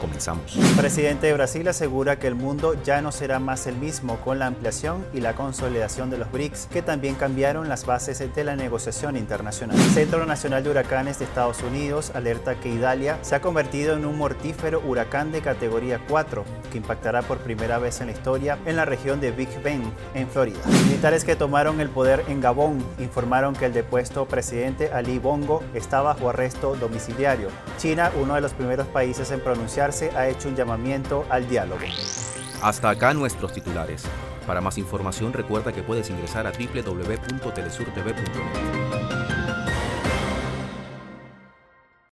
Comenzamos. El presidente de Brasil asegura que el mundo ya no será más el mismo con la ampliación y la consolidación de los BRICS, que también cambiaron las bases de la negociación internacional. El Centro Nacional de Huracanes de Estados Unidos alerta que Idalia se ha convertido en un mortífero huracán de categoría 4, que impactará por primera vez en la historia en la región de Big Bend, en Florida. Militares que tomaron el poder en Gabón informaron que el depuesto presidente Ali Bongo está bajo arresto domiciliario. China, uno de los primeros países en pronunciar ha hecho un llamamiento al diálogo. Hasta acá nuestros titulares. Para más información recuerda que puedes ingresar a www.telesurtv.net.